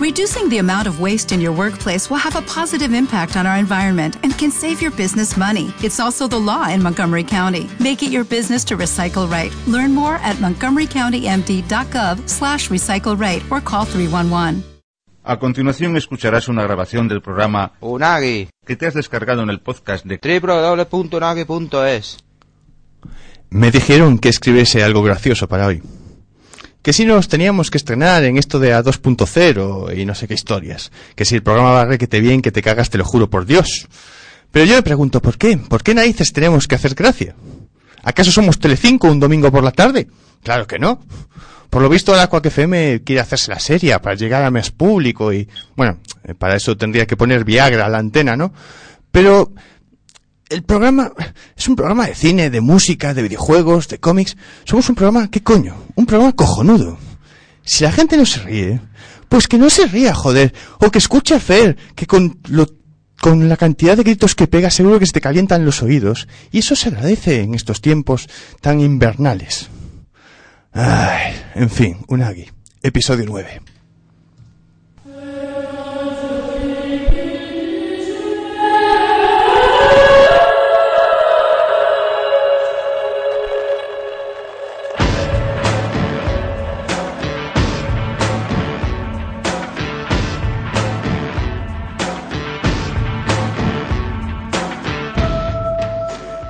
Reducing the amount of waste in your workplace will have a positive impact on our environment and can save your business money. It's also the law in Montgomery County. Make it your business to recycle right. Learn more at montgomerycountymd.gov slash recycle right or call 311. A continuación escucharás una grabación del programa Unagi. que te has descargado en el podcast de www.unagi.es. Me dijeron que escribiese algo gracioso para hoy. Que si nos teníamos que estrenar en esto de A2.0 y no sé qué historias. Que si el programa va requete bien, que te cagas, te lo juro por Dios. Pero yo me pregunto, ¿por qué? ¿Por qué narices tenemos que hacer gracia? ¿Acaso somos Telecinco un domingo por la tarde? Claro que no. Por lo visto, la Quack FM quiere hacerse la seria para llegar a más público y, bueno, eh, para eso tendría que poner Viagra a la antena, ¿no? Pero, el programa es un programa de cine, de música, de videojuegos, de cómics. Somos un programa, ¿qué coño? Un programa cojonudo. Si la gente no se ríe, pues que no se ría, joder. O que escuche a Fer, que con lo, con la cantidad de gritos que pega seguro que se te calientan los oídos. Y eso se agradece en estos tiempos tan invernales. Ay, en fin, Unagi. Episodio 9.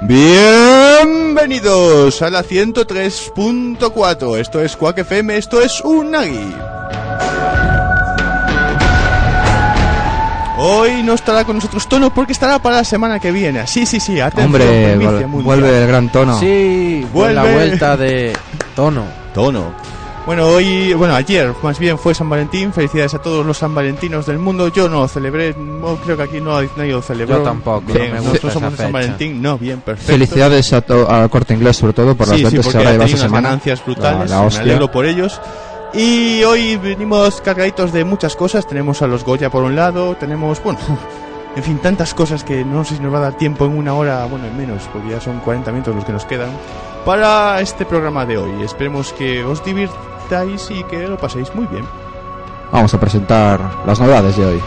Bienvenidos a la 103.4. Esto es Quack FM, esto es Unagi. Hoy no estará con nosotros Tono porque estará para la semana que viene. Sí, sí, sí, atención. Hombre, mundial. vuelve el gran tono. Sí, Vuelve. la vuelta de tono. Tono. Bueno, hoy, bueno, ayer más bien fue San Valentín. Felicidades a todos los San Valentinos del mundo. Yo no lo celebré, no, creo que aquí no nadie lo celebró. Yo tampoco, Bien, no me nosotros somos de San. Valentín. No, bien, perfecto. Felicidades a to- al corte inglés, sobre todo, por las sí, sí, ventas que porque habrá ha llevado tenido esta semana. ganancias brutales. La- la me alegro por ellos. Y hoy venimos cargaditos de muchas cosas. Tenemos a los Goya por un lado, tenemos, bueno, en fin, tantas cosas que no sé si nos va a dar tiempo en una hora, bueno, en menos, porque ya son 40 minutos los que nos quedan, para este programa de hoy. Esperemos que os divirtáis y que lo paséis muy bien. Vamos a presentar las novedades de hoy.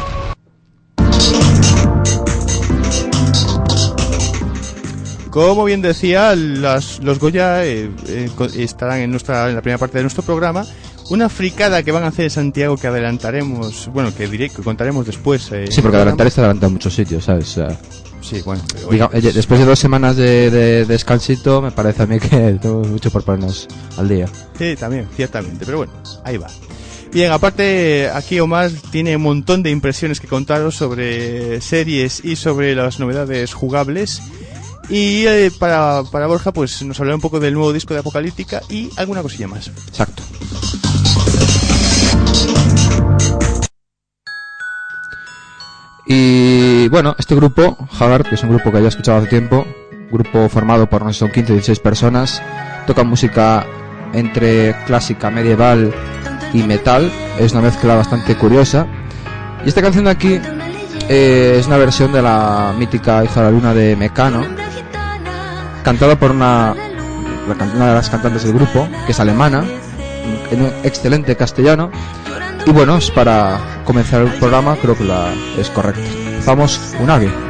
Como bien decía, las- los Goya eh, eh, estarán en, nuestra, en la primera parte de nuestro programa. Una fricada que van a hacer en Santiago que adelantaremos, bueno, que diré, que contaremos después. eh, Sí, porque el adelantar está adelantado en muchos sitios, ¿sabes? O sea, Sí, bueno. pero, diga- oye, después de dos semanas de, de descansito, me parece a mí que tenemos mucho por ponernos al día. Sí, también, ciertamente, pero bueno, ahí va. Bien, aparte, aquí Omar tiene un montón de impresiones que contaros sobre series y sobre las novedades jugables. Y eh, para, para Borja, pues nos hablará un poco del nuevo disco de Apocalíptica y alguna cosilla más. Exacto. Y bueno, este grupo, Haggard, que es un grupo que ya he escuchado hace tiempo, grupo formado por no sé, son 15 o 16 personas, toca música entre clásica, medieval y metal, es una mezcla bastante curiosa. Y esta canción de aquí eh, es una versión de la mítica Hija de la Luna de Mecano, cantada por una, una de las cantantes del grupo, que es alemana, en un excelente castellano. Y bueno, es para comenzar el programa, creo que la es correcta. Vamos, Unagi. Tendrás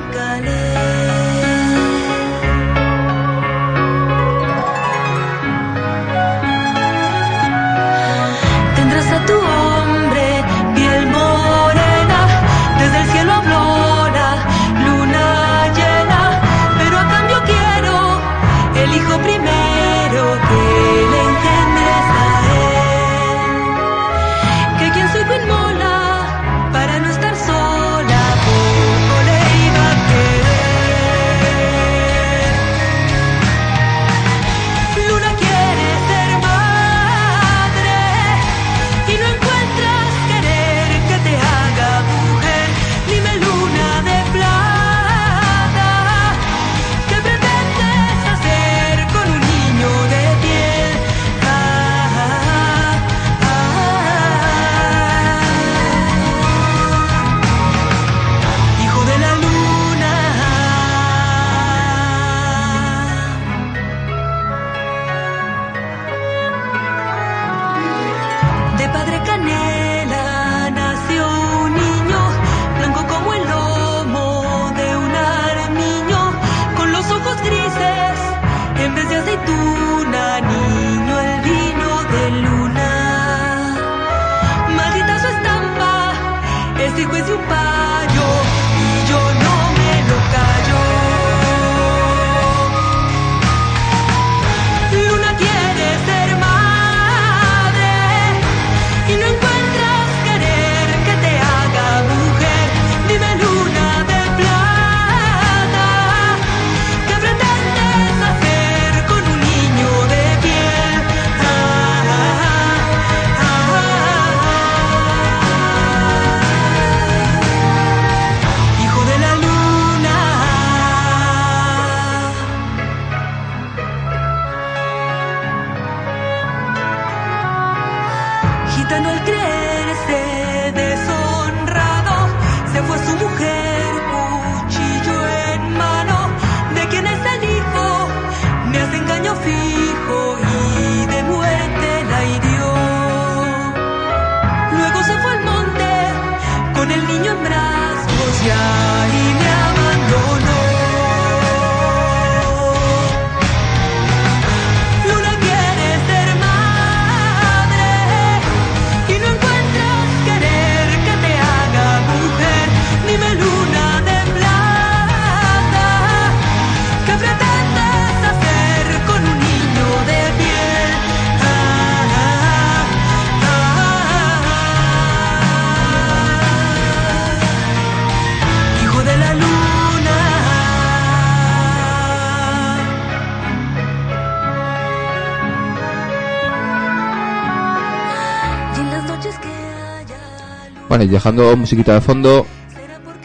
Y dejando musiquita de fondo,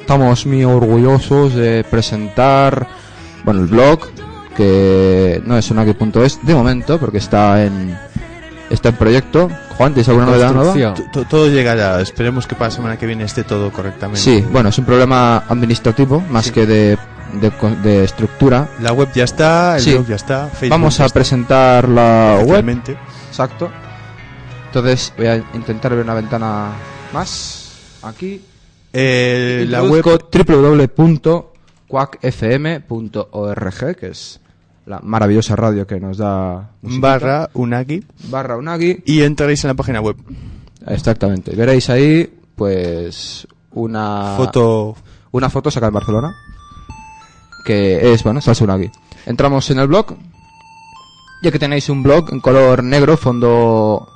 estamos muy orgullosos de presentar, bueno, el blog, que no es unagi.es de momento, porque está en está en proyecto. Juan, ¿tienes alguna novedad nueva? Todo llegará. Esperemos que para la semana que viene esté todo correctamente. Sí, bueno, es un problema administrativo más que de, de, de estructura. La web ya está, el Sí. blog ya está. Facebook Vamos ya a está, presentar la web. Exacto. Entonces voy a intentar ver una ventana más. Aquí. Eh, la web www.quackfm.org, que es la maravillosa radio que nos da musiquita. barra Unagi barra Unagi. y entraréis en la página web. Exactamente. Veréis ahí, pues, una Foto una foto sacada en Barcelona. Que es, bueno, Salsa Unagi. Entramos en el blog. Ya que tenéis un blog en color negro, fondo.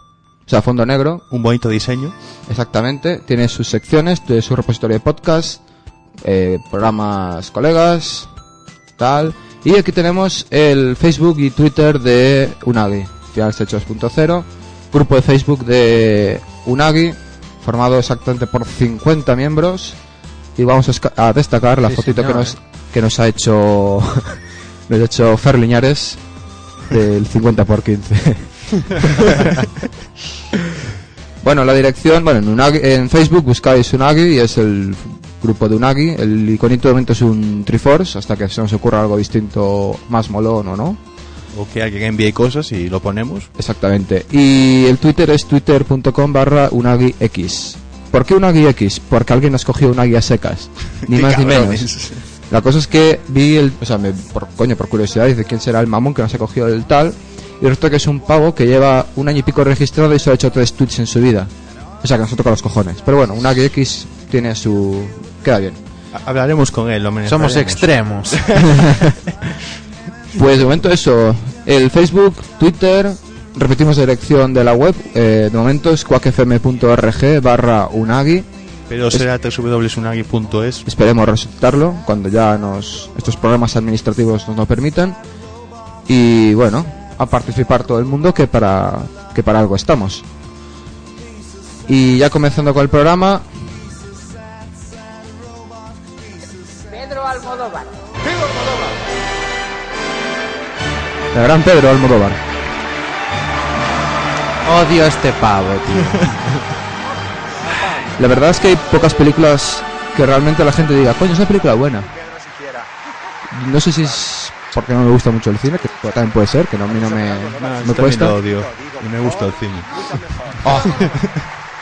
O sea, fondo negro, un bonito diseño. Exactamente, tiene sus secciones de su repositorio de podcast, eh, programas colegas, tal. Y aquí tenemos el Facebook y Twitter de Unagi, Finales Hechos 2.0, grupo de Facebook de Unagi, formado exactamente por 50 miembros. Y vamos a, destacar la Sí, fotito que nos, eh. que nos ha hecho nos ha hecho Fer Liñares del 50 por 15. Bueno, la dirección, bueno, en, Unagi- en Facebook buscáis Unagi y es el grupo de Unagi. El iconito de momento es un Triforce, hasta que se nos ocurra algo distinto, más molón o no. O que alguien envíe cosas y lo ponemos. Exactamente. Y el Twitter es twitter.com barra UnagiX. ¿Por qué UnagiX? Porque alguien nos cogió Unagi a secas. Ni más ni menos. La cosa es que vi el. O sea, me, por, coño, por curiosidad, dice quién será el mamón que nos ha cogido el tal. Y resulta que es un pavo que lleva un año y pico registrado y solo ha hecho tres tweets en su vida. O sea, que nos ha tocado los cojones. Pero bueno, Unagi X tiene su. queda bien. Ha- Hablaremos con él, lo Somos extremos. Pues de momento eso. El Facebook, Twitter. Repetimos la dirección de la web. eh, de momento es quackfm.org barra Unagi. Pero será www.unagi.es. Esperemos resucitarlo cuando ya nos estos programas administrativos nos lo permitan. Y bueno, a participar todo el mundo que para que para algo estamos. Y ya comenzando con el programa, Pedro Almodóvar. el gran Pedro Almodóvar. Odio a este pavo, tío. La verdad es que hay pocas películas que realmente la gente diga, coño, es una película buena. No sé si es porque no me gusta mucho el cine, que también puede ser, que no, a mí no me, No, me cuesta. lo odio. Y me gusta el cine. Oh,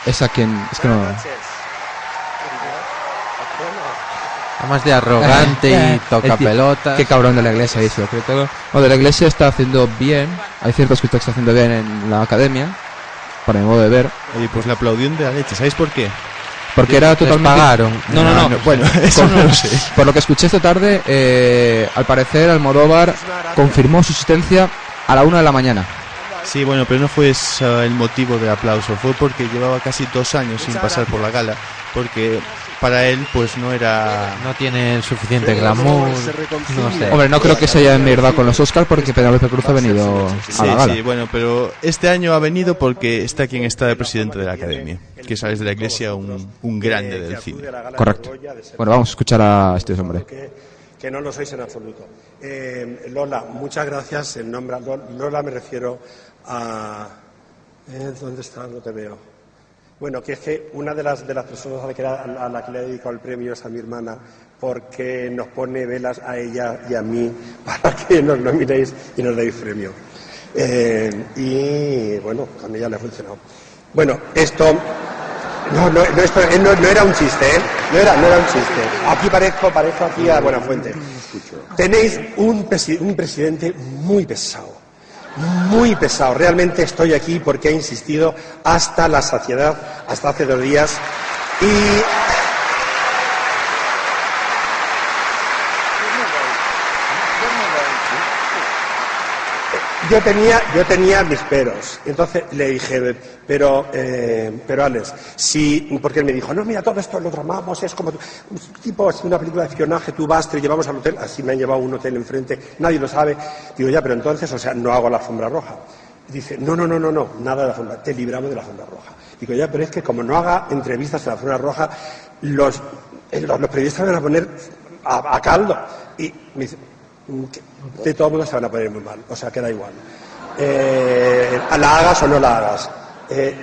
es a quien, es que no. Además de arrogante y toca pelotas. Qué cabrón de la iglesia lo creo todo. No, de la iglesia está haciendo bien, hay ciertas cosas que está haciendo bien en la academia, para mi modo de ver, Oye, pues le aplaudieron de la leche. ¿Sabéis por qué? Porque era totalmente... pagaron. No, no, no, Bueno, eso Con- no lo sé. Por lo que escuché esta tarde, eh, al parecer Almodóvar confirmó su existencia a la una de la mañana. Sí, bueno, pero no fue ese el motivo del aplauso. Fue porque llevaba casi dos años sin pasar por la gala. Porque para él, pues no era. No tiene el suficiente glamour. No sé. Hombre, no creo que se haya enmierdado con los Oscars porque Penélope Cruz ha venido a Sí, la gala. sí, bueno, pero este año ha venido porque está quien está de presidente de la academia. Que sabes de la iglesia, un, un grande del cine. Correcto. Bueno, vamos a escuchar a este hombre. que, no lo sois en absoluto. Eh, Lola, muchas gracias. En nombre Lola me refiero a eh, ¿dónde está? No te veo. Bueno, que es que una de las de las personas a la que, a la que le he dedicado el premio es a mi hermana porque nos pone velas a ella y a mí para que nos nominéis y nos deis premio. Eh, y bueno, con ella le ha funcionado. Bueno, esto no, no, no, esto, eh, no, no era un chiste, ¿eh? No era, no era un chiste. Aquí parezco, parezco aquí a Buenafuente. Tenéis un, presi- un presidente muy pesado. Muy pesado. Realmente estoy aquí porque ha insistido hasta la saciedad, hasta hace dos días. Y yo tenía, yo tenía mis peros. Entonces le dije, pero, eh, pero Alex, si, porque él me dijo, no, mira, todo esto lo tramamos, es como, tipo, así una película de espionaje, tú vas, te llevamos al hotel, así me han llevado un hotel enfrente, nadie lo sabe. Digo, ya, pero entonces, o sea, no hago la alfombra roja. Dice, no, no, no, no, no, nada de la alfombra, te libramos de la alfombra roja. Digo, ya, pero es que como no haga entrevistas en la zona roja, los, eh, los, los periodistas van a poner a, a caldo. Y me dice, "Mm, que de todo modo se van a poner muy mal, o sea, que da igual. Eh, la hagas o no la hagas. Eh,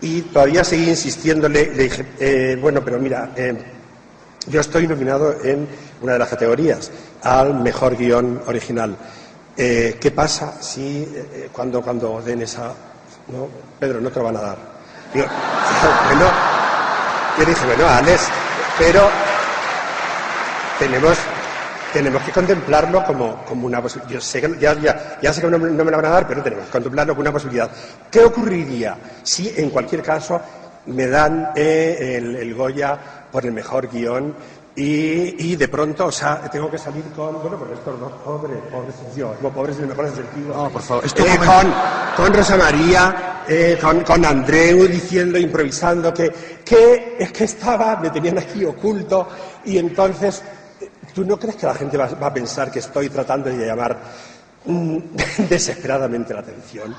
y todavía seguí insistiéndole, le dije, eh, bueno, pero mira, eh, yo estoy nominado en una de las categorías al mejor guion original. ¿Qué pasa si cuando, cuando den esa... No, Pedro, no te lo van a dar. Digo, bueno, yo dije, bueno, Alex, pero tenemos, tenemos que contemplarlo como, como una posibilidad. Yo sé que, ya, ya, ya sé que no, me no me la van a dar, pero tenemos que contemplarlo como una posibilidad. ¿Qué ocurriría si, en cualquier caso, me dan eh, el, el Goya por el mejor guion y, y de pronto, o sea, tengo que salir con, bueno, con estos dos pobres, pobres, yo, no pobres en el mejor sentido. No, por favor, Eh, esto con, con Rosa María, eh, con, con Andreu diciendo, improvisando que, que es que estaba, me tenían aquí oculto y entonces, ¿tú no crees que la gente va, a pensar que estoy tratando de llamar mm, desesperadamente la atención?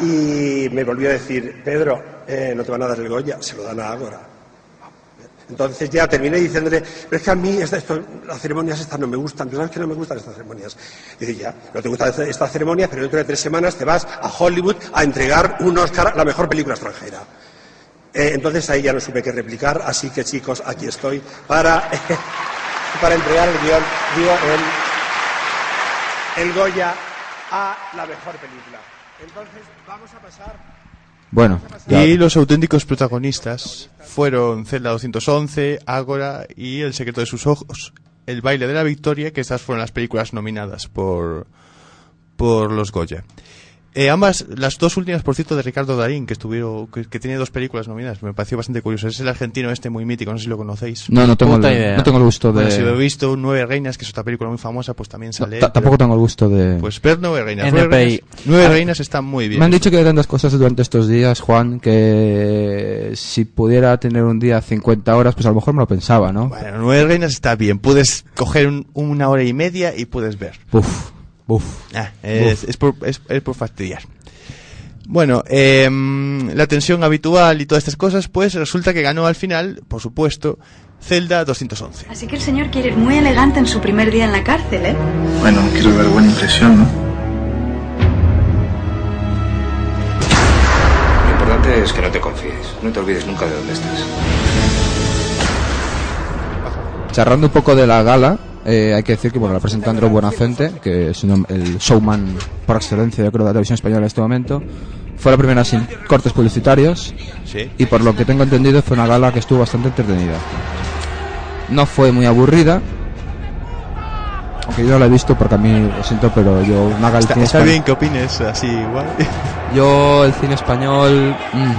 Y me volvió a decir, Pedro, eh, no te van a dar el Goya, se lo dan a Ágora. Entonces ya terminé diciéndole, pero es que a mí esta- las ceremonias estas no me gustan, ¿tú sabes que no me gustan estas ceremonias? Dice, ya, no te gustan esta- estas ceremonias, pero dentro de tres semanas te vas a Hollywood a entregar un Oscar a la mejor película extranjera. Eh, entonces ahí ya no supe qué replicar, así que chicos, aquí estoy para, para entregar el guion, digo, el, el Goya a la mejor película. Entonces vamos a pasar... Bueno, Y los auténticos protagonistas fueron Zelda 211, Ágora y El secreto de sus ojos. El baile de la victoria, que estas fueron las películas nominadas por, por los Goya. Eh, ambas, las dos últimas, por cierto, de Ricardo Darín, que estuvieron, que, que tiene dos películas nominadas, me pareció bastante curioso. Es el argentino este muy mítico, no sé si lo conocéis. no, no tengo, el, idea. no tengo el gusto Bueno, si lo he de... visto, Nueve Reinas, que es otra película muy famosa, pues también sale. Tampoco pero- tengo el gusto de... Pues ver Nueve Reinas. Nueve Reinas, Nueve Reinas está muy bien. Me han dicho que hay tantas cosas durante estos días, Juan, que si pudiera tener un día 50 horas, pues a lo mejor me lo pensaba, ¿no? Bueno, Nueve Reinas está bien. Puedes coger un- una hora y media y puedes ver. Uf, uf. Ah, es, es por, es- es por fastidiar. Bueno, em, la tensión habitual y todas estas cosas, pues resulta que ganó al final, por supuesto, Zelda 211. Así que el señor quiere ir muy elegante en su primer día en la cárcel, ¿eh? Bueno, quiero dar buena impresión, ¿no? Lo importante es que no te confíes. No te olvides nunca de dónde estás. Charrando un poco de la gala, eh, hay que decir que bueno, la presenta Andreu Buenafente, que es un- el showman por excelencia, yo creo, de la televisión española en este momento. Fue la primera sin cortes publicitarios Sí. y por lo que tengo entendido fue una gala que estuvo bastante entretenida. No fue muy aburrida, aunque yo no la he visto porque a mí, lo siento, pero yo una gala Está, está bien que opines así igual. Yo el cine español, mm,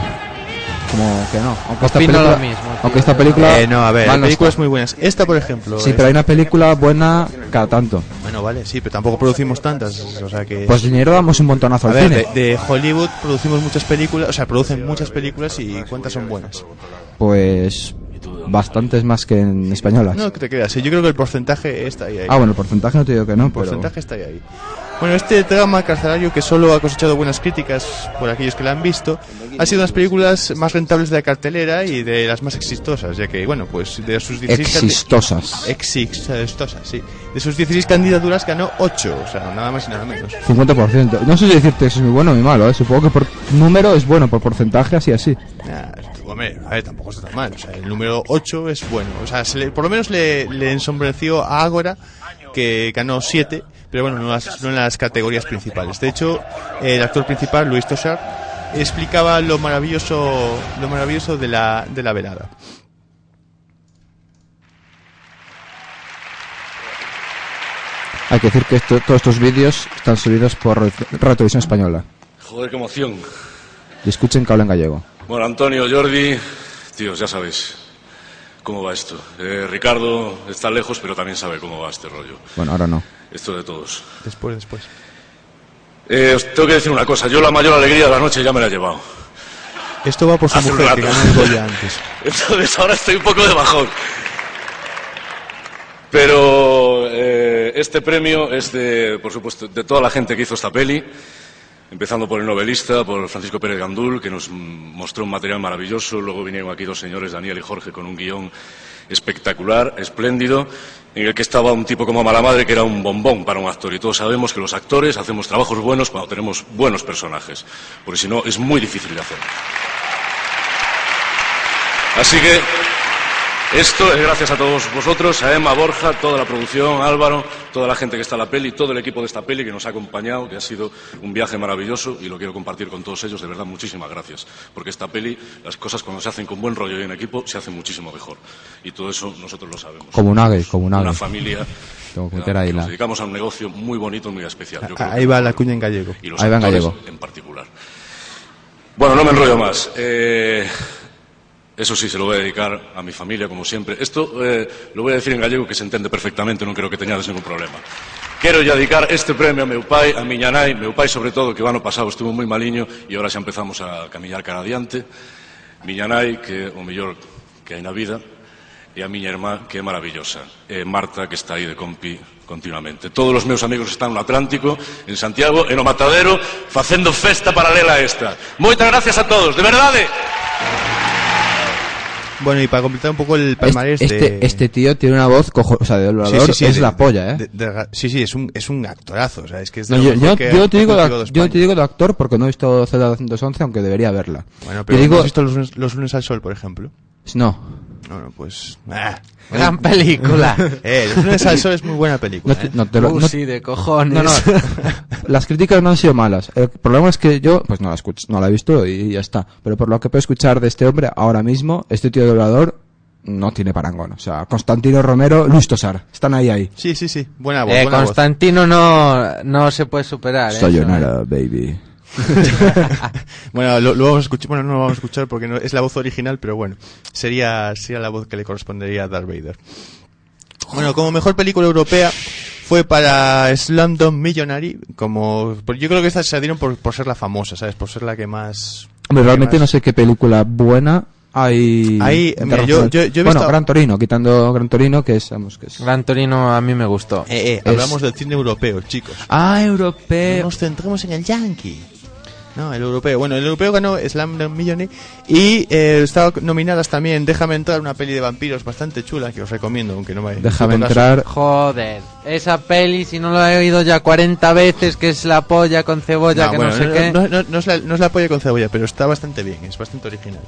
como que no. Aunque esta película, lo mismo, aunque esta película, Eh, no, a ver, hay no películas muy buenas. Esta, por ejemplo. Sí, es- pero hay una película buena cada tanto. Bueno, vale, sí, pero tampoco producimos tantas. O sea que. Pues dinero damos un montonazo a al ver, cine. de, de Hollywood producimos muchas películas, o sea, producen muchas películas y cuántas son buenas. Pues bastantes más que en españolas. No que te creas, yo creo que el porcentaje está ahí. ahí. Ah, bueno, el porcentaje no te digo que no, El pero... porcentaje está ahí, ahí. Bueno, este drama carcelario que solo ha cosechado buenas críticas por aquellos que la han visto, ha sido una de las películas más rentables de la cartelera y de las más exitosas, ya que, bueno, pues de sus 16 candi- Existosas. Exitosas, sí. De sus 16 candidaturas ganó 8, o sea, nada más y nada menos. 50%. No sé si decirte eso es muy bueno o muy malo, ¿eh? Supongo que por número es bueno, por porcentaje así así. Hombre, a ver, tampoco está tan mal. O sea, el número 8 es bueno. O sea, se le- por lo menos le, le ensombreció a Ágora, que ganó 7, pero bueno, no, las- no en las categorías principales. De hecho, el actor principal, Luis Tosar, explicaba lo maravilloso, lo maravilloso de la, de la velada. Hay que decir que esto- todos estos vídeos están subidos por Radio Televisión Española. Joder, qué emoción. Y escuchen que hablen gallego. Bueno, Antonio, Jordi, tíos, ya sabéis cómo va esto. Eh, Ricardo está lejos, pero también sabe cómo va este rollo. Bueno, ahora no. Esto de todos. Después, después. Eh, os tengo que decir una cosa. Yo la mayor alegría de la noche ya me la he llevado. Esto va por su Hace mujer, que ganó el Goya antes. Entonces ahora estoy un poco de bajón. Pero eh, este premio es de, por supuesto, de toda la gente que hizo esta peli. Empezando por el novelista, por Francisco Pérez Gandul, que nos mostró un material maravilloso. Luego vinieron aquí dos señores, Daniel y Jorge, con un guion espectacular, espléndido, en el que estaba un tipo como Mala Madre, que era un bombón para un actor. Y todos sabemos que los actores hacemos trabajos buenos cuando tenemos buenos personajes, porque si no es muy difícil de hacer. Así que esto es gracias a todos vosotros, a Emma, Borja, toda la producción, Álvaro, toda la gente que está en la peli, todo el equipo de esta peli que nos ha acompañado, que ha sido un viaje maravilloso y lo quiero compartir con todos ellos. De verdad, muchísimas gracias. Porque esta peli, las cosas cuando se hacen con buen rollo y en equipo, se hacen muchísimo mejor. Y todo eso nosotros lo sabemos. Como un ave, como un ave. Una familia. Tengo que meter ahí Nos dedicamos a un negocio muy bonito, muy especial. Yo creo Ahí va la cuña en gallego. y los Ahí va en gallego. en particular. Bueno, no me enrollo más. Eh, Eso sí, se lo voy a dedicar a mi familia, como siempre. Esto eh, lo voy a decir en gallego que se entende perfectamente, non creo que teñades ningún problema. Quero ya dedicar este premio a meu pai, a miña nai, meu pai sobre todo, que o ano pasado estuvo moi maliño e ahora xa empezamos a camiñar cara adiante. Miña nai, que o mellor que hai na vida, e a miña irmá, que é maravillosa, e Marta, que está aí de compi continuamente. Todos os meus amigos están no Atlántico, en Santiago, e no Matadero, facendo festa paralela a esta. Moitas gracias a todos, de verdade. Bueno, y para completar un poco el palmarés Este, de... este tío tiene una voz, cojo, o sea, de doblador, es de- la polla, ¿eh? de- sí, sí, es un, es un actorazo. O sea, es que es de No, yo, yo, que yo ha te digo de, yo te digo de actor porque no he visto Zelda 211, aunque debería verla. Bueno, Yo pero digo, ¿no has visto los, los lunes al sol, por ejemplo? no. Bueno, pues... ah. Gran película. Eh, los lunes al sol es muy buena película. No te- ¿eh? no te lo- Uh, no- sí, de cojones. No, no. Las críticas no han sido malas. El problema es que yo, pues no la escucho, no la he visto y ya está. Pero por lo que puedo escuchar de este hombre ahora mismo, este tío de doblador no tiene parangón. O sea, Constantino Romero, Luis Tosar, están ahí ahí. Sí, sí, sí. Buena voz, Eh, buena voz. Constantino no, no se puede superar. ¿eh? Sayonara, baby. Bueno, lo, lo vamos a escuchar, bueno, no lo vamos a escuchar porque no, es la voz original, pero bueno, sería, sería la voz que le correspondería a Darth Vader. Bueno, como mejor película europea fue para Slumdog Millionary, como, yo creo que esta se la dieron por, por ser la famosa, ¿sabes? Por ser la que más... Hombre, realmente más- no sé qué película buena hay. Hay- mira, yo- yo- yo he bueno, visto- Gran Torino, quitando Gran Torino, que es, vamos, que es. Gran Torino a mí me gustó. Eh, eh, Es- hablamos del cine europeo, chicos. Ah, No europeo. nos centremos en el yankee. No, el europeo. Bueno, el europeo ganó Slumdog Millionaire y eh, estaba nominadas también Déjame entrar, una peli de vampiros bastante chula que os recomiendo, aunque no me Déjame entrar. Joder, esa peli, si no lo he oído ya 40 veces, que es la polla con cebolla, No, que bueno, no sé no, qué. no- no- no es la, no es la polla con cebolla, pero está bastante bien, es bastante original.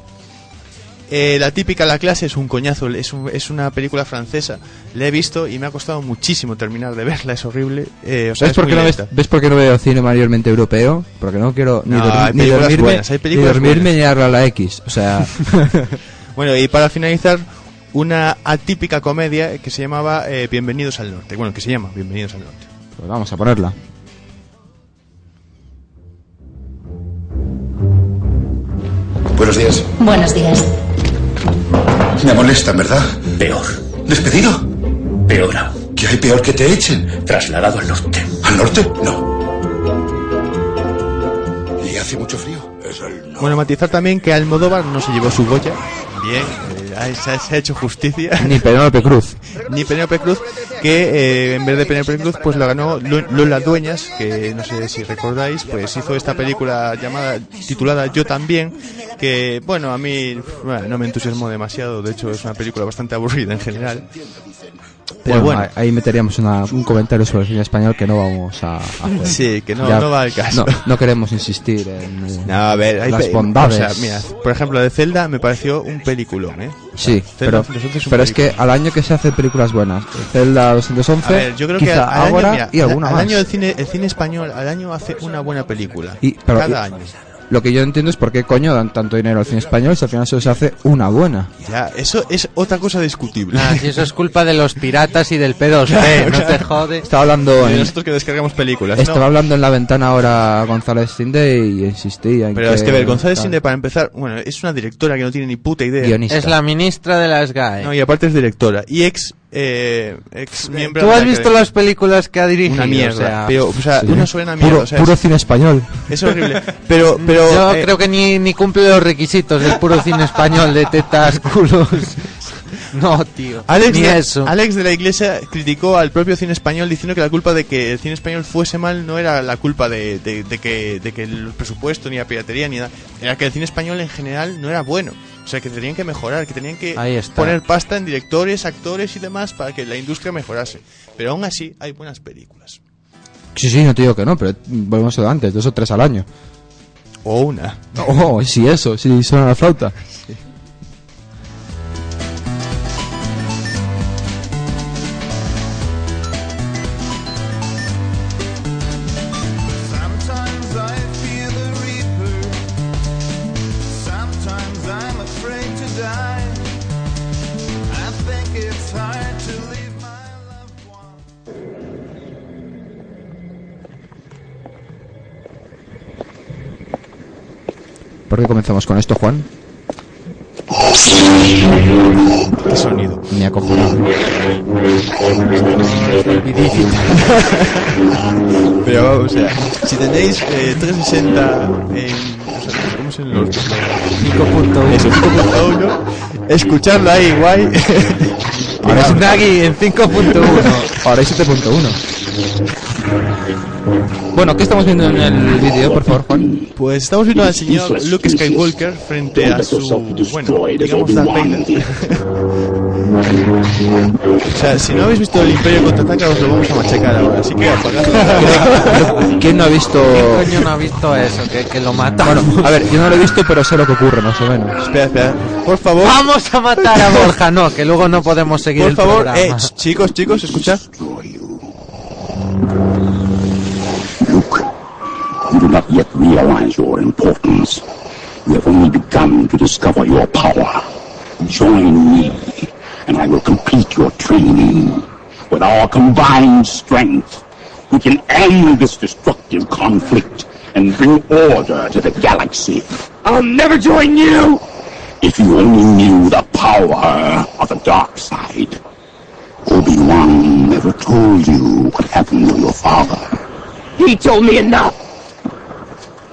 Eh, la típica La clase es un coñazo, es, un- es una película francesa. La he visto y me ha costado muchísimo terminar de verla, es horrible. Eh, o sea, ¿Ves es por, qué no ves. ¿Ves por qué no veo cine mayormente europeo? Porque no quiero ni, No, ni dormirme, buenas, hay ni, dormirme buenas. ni darle a la X. O sea, Bueno, y para finalizar, una atípica comedia que se llamaba eh, Bienvenidos al Norte. Bueno, que se llama Bienvenidos al Norte. pues vamos a ponerla. Buenos días. Buenos días. Me molestan, ¿verdad? Peor, ¿Despedido? peor aún. ¿Qué hay peor que te echen? Trasladado al norte. ¿Al norte? No. ¿Y hace mucho frío? Bueno, matizar también que Almodóvar no se llevó su Goya. Bien, eh, se, ha- hecho justicia. Ni Penélope Cruz. Ni Penélope Cruz, que eh, en vez de Penélope Cruz, pues lo ganó Lo- Lola Dueñas, que no sé si recordáis, pues hizo esta película llamada, titulada Yo también, que, bueno, a mí bueno, no me entusiasmó demasiado, de hecho es una película bastante aburrida en general. Pero Bueno, bueno, ahí meteríamos una- un comentario sobre el cine español que no vamos a hacer. Sí, que no- Ya- no va al caso. No, no queremos insistir en eh, No, a ver, hay las bondades. o sea, mira, por ejemplo, de Zelda me pareció un peliculón, ¿eh? Sí, Zelda pero, 211 un pero es que al año que se hacen películas buenas, Zelda 211, A ver, yo creo que al, al ahora año, mira, y alguna al más. año del cine, el cine español, al año hace una buena película. Y- pero- cada y- año. Lo que yo entiendo es por qué coño dan tanto dinero al cine español si al final solo se hace una buena. Ya, eso es otra cosa discutible. Ah, si eso es culpa de los piratas y del P2P, Claro, no te claro. jode. Estaba hablando Y en, nosotros que descargamos películas. estaba no. hablando en la ventana ahora González Sinde y insistía en Pero que es que ver, González. Sinde, para empezar, bueno, es una directora que no tiene ni puta idea. Guionista. Es la ministra de las GAE. No, y aparte es directora. Y ex, eh, ex miembro ¿Tú de has la visto Academia. las películas que ha dirigido? Una mierda. O sea, pero, o sea, Sí. una sola mierda. puro, o sea, puro es, cine español. es horrible. Pero, pero. yo eh, creo que ni, ni cumple los requisitos del puro cine español de tetas, culos. No, tío. Alex ni de, eso. Alex de la Iglesia criticó al propio cine español diciendo que la culpa de que el cine español fuese mal no era la culpa de, de- de que, de que el presupuesto ni la piratería ni nada. Era que el cine español en general no era bueno. O sea, que tenían que mejorar, que tenían que poner pasta en directores, actores y demás para que la industria mejorase. Pero aún así hay buenas películas. Sí, sí, no te digo que no, pero volvemos a lo antes, dos o tres al año. O una. Oh, sí, eso, sí, suena la flauta. Sometimes ¿Por qué comenzamos con esto, Juan? ¿Qué sonido? Me acojonado. Pero vamos, o sea, si tenéis eh, 360 en. O sea, ¿Cómo se los 5.1? Eso, 5.1. Escucharlo ahí, guay. Ahora es Nagi en 5.1. Ahora es 7.1. Bueno, ¿qué estamos viendo en el vídeo, por favor, Juan? Pues estamos viendo al señor Luke Skywalker frente a su. Bueno, digamos Darth Vader. o sea, si no habéis visto el Imperio contraataca, os lo vamos a machacar ahora. Así que apagad. ¿Quién no ha visto...? ¿Qué coño no ha visto eso? Que, que lo matan. Bueno, a ver, yo no lo he visto, pero sé lo que ocurre, más o menos. Espera, espera. Por favor. Vamos a matar a Borja, no, que luego no podemos seguir Por el favor, programa. eh, ch- chicos, chicos, escuchad. Do not yet realize your importance. You have only begun to discover your power. Join me, and I will complete your training. With our combined strength, we can end this destructive conflict and bring order to the galaxy. I'll never join you! If you only knew the power of the dark side. Obi-Wan never told you what happened to your father. He told me enough.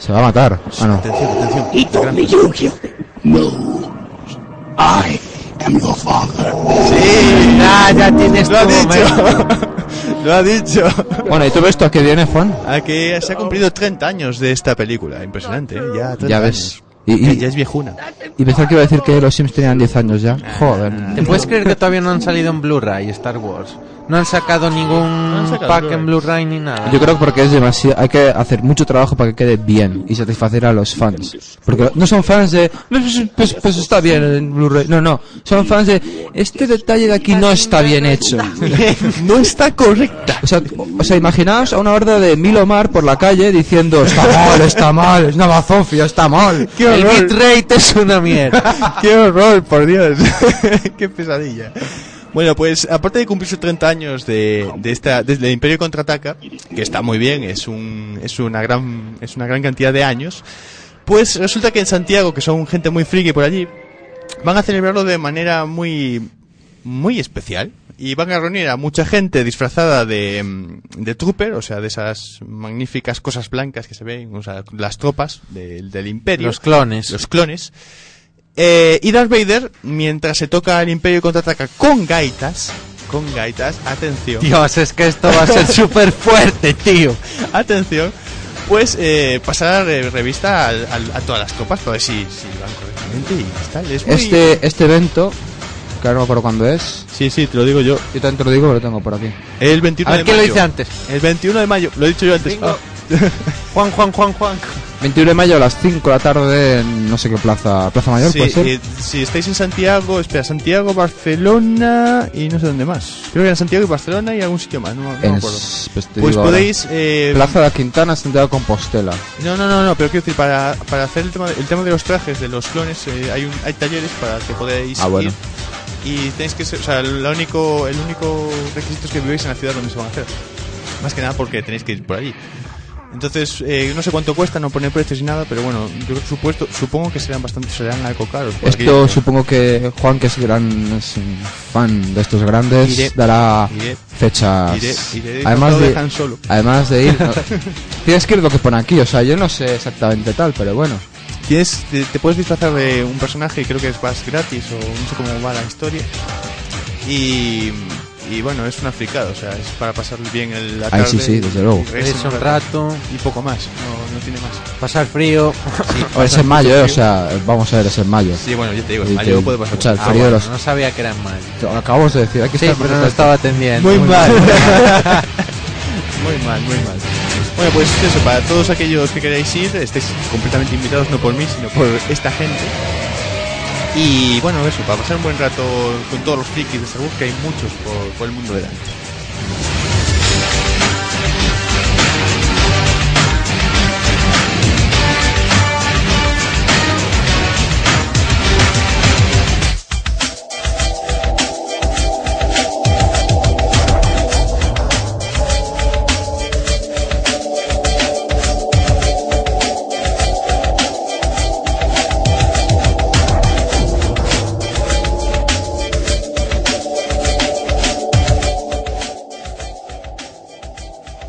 Se va a matar. Ah, no. Atención, atención. He told me you killed him. No. I am your father. Sí. Ah, ya tienes Lo ha dicho. Lo ha dicho. Bueno, ¿y todo esto a qué viene, Juan? A que se ha cumplido 30 años de esta película. Impresionante, ¿eh? Ya 30 Ya ves. años. Y, Ya- y, ya es viejuna. y pensar que iba a decir que los Sims tenían 10 años ya. Joder. ¿Te puedes creer que todavía no han salido en Blu-ray Star Wars? No han sacado ningún han sacado pack en Blu-ray ni nada. Yo creo que porque es demasiado, hay que hacer mucho trabajo para que quede bien y satisfacer a los fans. Porque no son fans de, pues, pues- pues está bien en Blu-ray. No, no. Son fans de, este detalle de aquí no está bien hecho. no está correcta. O sea, o sea, imaginaos a una horda de mil Omar por la calle diciendo, está mal, está mal, es una bazofia, está mal. ¡Qué El bitrate es una mierda. ¡Qué horror, por Dios! ¡Qué pesadilla! Bueno, pues aparte de cumplirse 30 años de, de esta desde el Imperio contraataca, que está muy bien, es un es una gran es una gran cantidad de años, pues resulta que en Santiago, que son gente muy friki por allí, van a celebrarlo de manera muy muy especial y van a reunir a mucha gente disfrazada de, mm, de trooper, o sea, de esas magníficas cosas blancas que se ven, o sea, las tropas del- del imperio. Los clones. Los clones. Eh, y Darth Vader, mientras se toca el Imperio contraataca con gaitas, con gaitas, atención, Dios, es que esto va a ser súper fuerte, tío. atención, pues eh, pasará re- revista a todas las tropas para ver si, si van correctamente y tal. Es muy- Este, este evento, que ahora no me acuerdo cuándo es. Sí, sí, te lo digo yo. Yo también te lo digo, pero lo tengo por aquí. El 21 A ver, de ¿quién lo mayo. dice antes? El 21 de mayo, lo he dicho yo antes. Bingo. Ah. Juan, Juan, Juan, Juan. 21 de mayo a las 5 de la tarde en no sé qué plaza, Plaza Mayor, Sí, puede ser. eh, si estáis en Santiago, espera, Santiago, Barcelona y no sé dónde más. Creo que en Santiago y Barcelona y algún sitio más, no, no me acuerdo. pues Pues podéis... eh, Plaza de la Quintana, Santiago Compostela. No, no, no, no, pero quiero decir, para, para hacer el tema, el tema de los trajes de los clones, eh, hay, un, hay talleres para que podáis Ah, bueno. ir. Y tenéis que ser, o sea, el único, el único requisito es que viváis en la ciudad donde se van a hacer. Más que nada porque tenéis que ir por allí. Entonces, eh, no sé cuánto cuesta, no pone precios ni nada, pero bueno, yo supuesto, supongo que serán bastante, serán algo caros. aquí. Esto supongo que Juan, que es gran es un fan de estos grandes, Iré. dará Iré. fechas. Iré, además, no lo de, dejan solo. además de ir, no, tienes que ir lo que pone aquí. O sea, yo no sé exactamente tal, pero bueno. Tienes, te, te puedes disfrazar de un personaje y creo que es vas gratis o no sé cómo va la historia. Y, y bueno, es una fricada, o sea, es para pasar bien el, la Ay, tarde. sí, sí, desde luego. Reírse un rato. Y poco más, no, no tiene más. Pasar frío. O es en mayo, eh, o sea, vamos a ver, es en mayo. Sí, bueno, yo te digo, en mayo te- puede pasar o sea, el Ah, frío de bueno, los... no sabía que era en mayo. Lo acabamos de decir, hay que Sí, estar pero no estaba atendiendo. Muy mal. muy mal, muy mal. Bueno, pues eso, para todos aquellos que queráis ir, estáis completamente invitados, no por mí, sino por esta gente. Y bueno, eso, para pasar un buen rato con todos los frikis de Star Wars, que hay muchos por, por el mundo delante.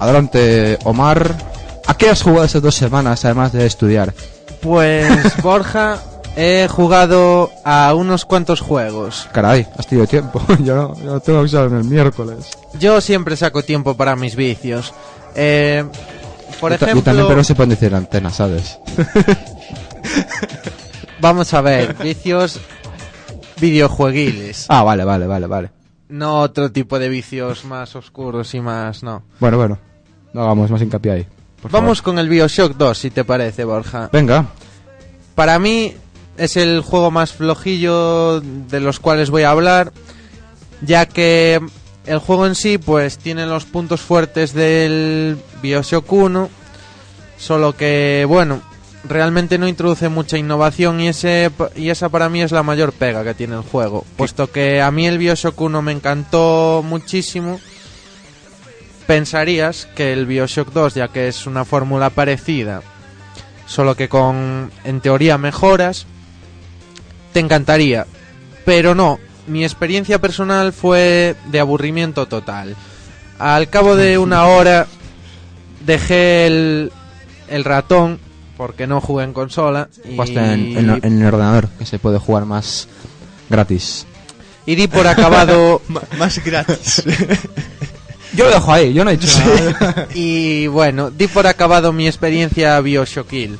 Adelante, Omar. ¿A qué has jugado estas dos semanas, además de estudiar? Pues Borja, he jugado a unos cuantos juegos. Caray, has tenido tiempo. yo, no, yo tengo examen el miércoles. Yo siempre saco tiempo para mis vicios. Eh, por Yo ta- yo ejemplo, también, pero se pueden decir antena, ¿sabes? vamos a ver, vicios videojueguiles. ah, vale, vale, vale, vale. No otro tipo de vicios más oscuros y más, no. Bueno, bueno. No hagamos más hincapié ahí. Vamos con el Bioshock 2, si te parece, Borja. Venga. Para mí es el juego más flojillo de los cuales voy a hablar, ya que el juego en sí pues tiene los puntos fuertes del Bioshock 1, solo que bueno, realmente no introduce mucha innovación y ese y esa para mí es la mayor pega que tiene el juego, puesto que a mí el Bioshock 1 me encantó muchísimo. Pensarías que el Bioshock 2, ya que es una fórmula parecida, solo que con, en teoría, mejoras, te encantaría. Pero no, mi experiencia personal fue de aburrimiento total. Al cabo de una hora dejé el, el ratón, porque no jugué en consola. Y, en- en el ordenador, que se puede jugar más gratis. y di por acabado... más gratis. Yo lo dejo ahí, yo no he dicho nada. y bueno, di por acabado mi experiencia Bioshockil.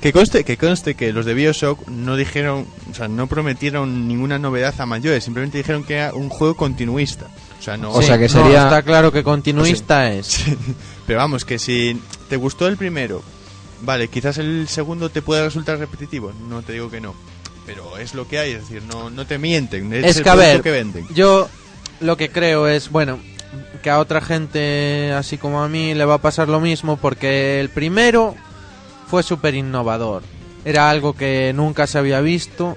Que conste, que conste que los de Bioshock no dijeron, o sea, no prometieron ninguna novedad a mayores, simplemente dijeron que era un juego continuista. O sea, no. O sea que No, sería- está claro que continuista es. Pero vamos, que si te gustó el primero, vale, quizás el segundo te pueda resultar repetitivo, no te digo que no. Pero es lo que hay, es decir, no, no te mienten, es, es el que a producto ver, que venden. yo lo que creo es, bueno, que a otra gente, así como a mí, le va a pasar lo mismo, porque el primero fue súper innovador. Era algo que nunca se había visto,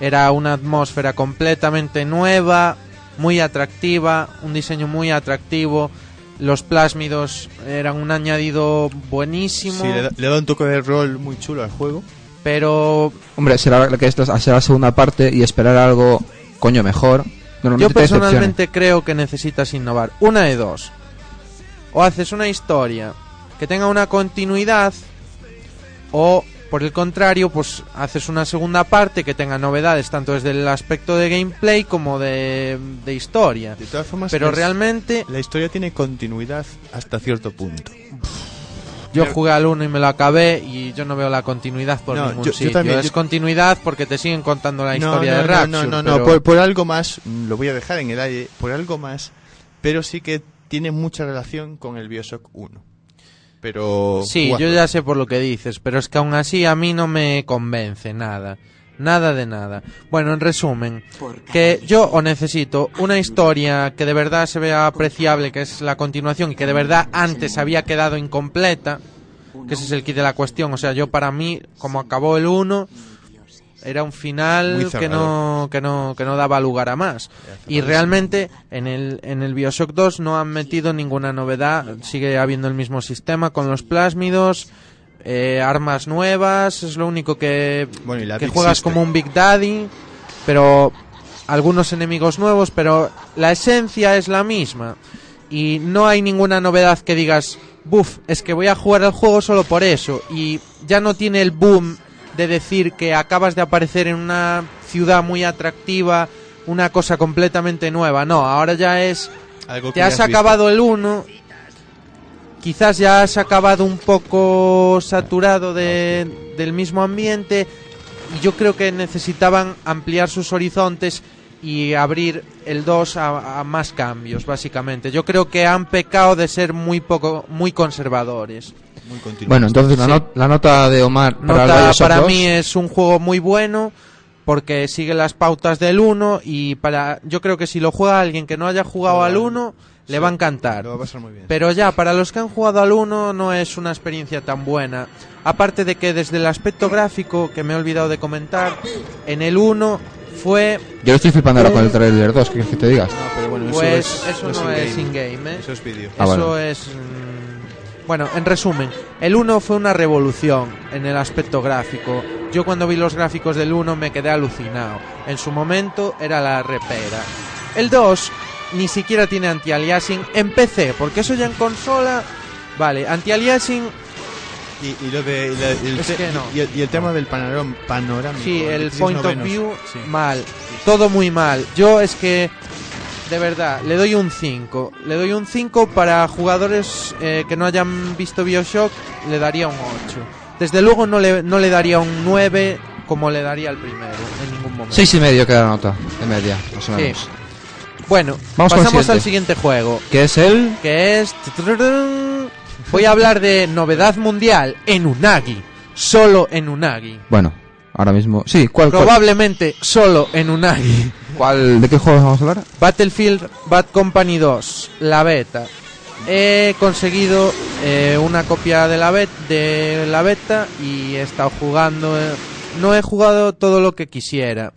era una atmósfera completamente nueva, muy atractiva, un diseño muy atractivo. Los plásmidos eran un añadido buenísimo, Sí, le, da, le da un toque de rol muy chulo al juego. pero Hombre, será la que esta será la segunda parte y esperar algo, coño, mejor. Normalmente Yo personalmente creo que necesitas innovar. Una de dos. O haces una historia que tenga una continuidad, o por el contrario, pues haces una segunda parte que tenga novedades tanto desde el aspecto de gameplay como de, de historia. De todas formas, Pero es- realmente la historia tiene continuidad hasta cierto punto. Yo jugué al 1 y me lo acabé y yo no veo la continuidad por No, ningún yo- yo sitio. también, es yo- continuidad porque te siguen contando la historia no, de Rapture. No, no, no, pero- por, por algo más, mm, lo voy a dejar en el aire, por algo más, pero sí que tiene mucha relación con el Bioshock 1. Pero... Sí, yo ya sé por lo que dices, pero es que aún así a mí no me convence nada. Nada de nada. Bueno, en resumen, que yo o necesito una historia que de verdad se vea apreciable, que es la continuación, y que de verdad antes había quedado incompleta, que ese es el kit de la cuestión. O sea, yo para mí, como acabó el 1, era un final que no, que no, que no daba lugar a más. Y realmente en el, en el Bioshock 2 no han metido ninguna novedad, sigue habiendo el mismo sistema con los plásmidos, eh, armas nuevas, es lo único que, Bueno, y la que juegas como un Big Daddy, pero algunos enemigos nuevos, pero la esencia es la misma. Y no hay ninguna novedad que digas, buf, es que voy a jugar el juego solo por eso. Y ya no tiene el boom de decir que acabas de aparecer en una ciudad muy atractiva una cosa completamente nueva. No, ahora ya es. Algo que te has has acabado el 1. Quizás ya has acabado un poco saturado de, del mismo ambiente. Y yo creo que necesitaban ampliar sus horizontes y abrir el 2 a, a más cambios, básicamente. Yo creo que han pecado de ser muy poco, muy conservadores. Bueno, entonces la, Sí. not- la nota de Omar para Nota para 2, mí es un juego muy bueno porque sigue las pautas del 1 y para yo creo que si lo juega alguien que no haya jugado al 1 le va a encantar. Lo va a pasar muy bien. Pero ya, para los que han jugado al 1 no es una experiencia tan buena. Aparte de que desde el aspecto gráfico, que me he olvidado de comentar, en el 1 fue... Yo lo estoy flipando ahora con el trailer 2, ¿qué quieres que te digas? No, pero bueno, Pues eso, eso, es, no es in-game. in-game, ¿eh? Eso es vídeo. Ah, Eso vale. es... mm, Bueno, en resumen, el 1 fue una revolución en el aspecto gráfico. Yo cuando vi los gráficos del 1 me quedé alucinado. En su momento era la repera. El 2 ni siquiera tiene anti-aliasing en PC, porque eso ya en consola... Vale, anti-aliasing Y, y lo de, y la- y el Es que no. y, el, y el tema del panoram, panorámico. Sí, el 16 point of view, Sí. mal. Todo muy mal. Yo es que, de verdad, le doy un 5. Le doy un 5 para jugadores eh, que no hayan visto Bioshock, le daría un 8. Desde luego no le, no le daría un 9 como le daría al primero, en ningún momento. Seis y medio queda la nota, de media, más o Sí. menos. Bueno, Vamos pasamos al siguiente. siguiente juego. Que es el... Que es... Voy a hablar de novedad mundial en Unagi. Solo en Unagi. Bueno, ahora mismo... Sí, ¿cuál? cuál, Probablemente solo en Unagi. cuál- ¿De qué juego vamos a hablar? Battlefield Bad Company 2, la beta. He conseguido eh, una copia de la, bet de la beta y he estado jugando. eh, no he jugado todo lo que quisiera,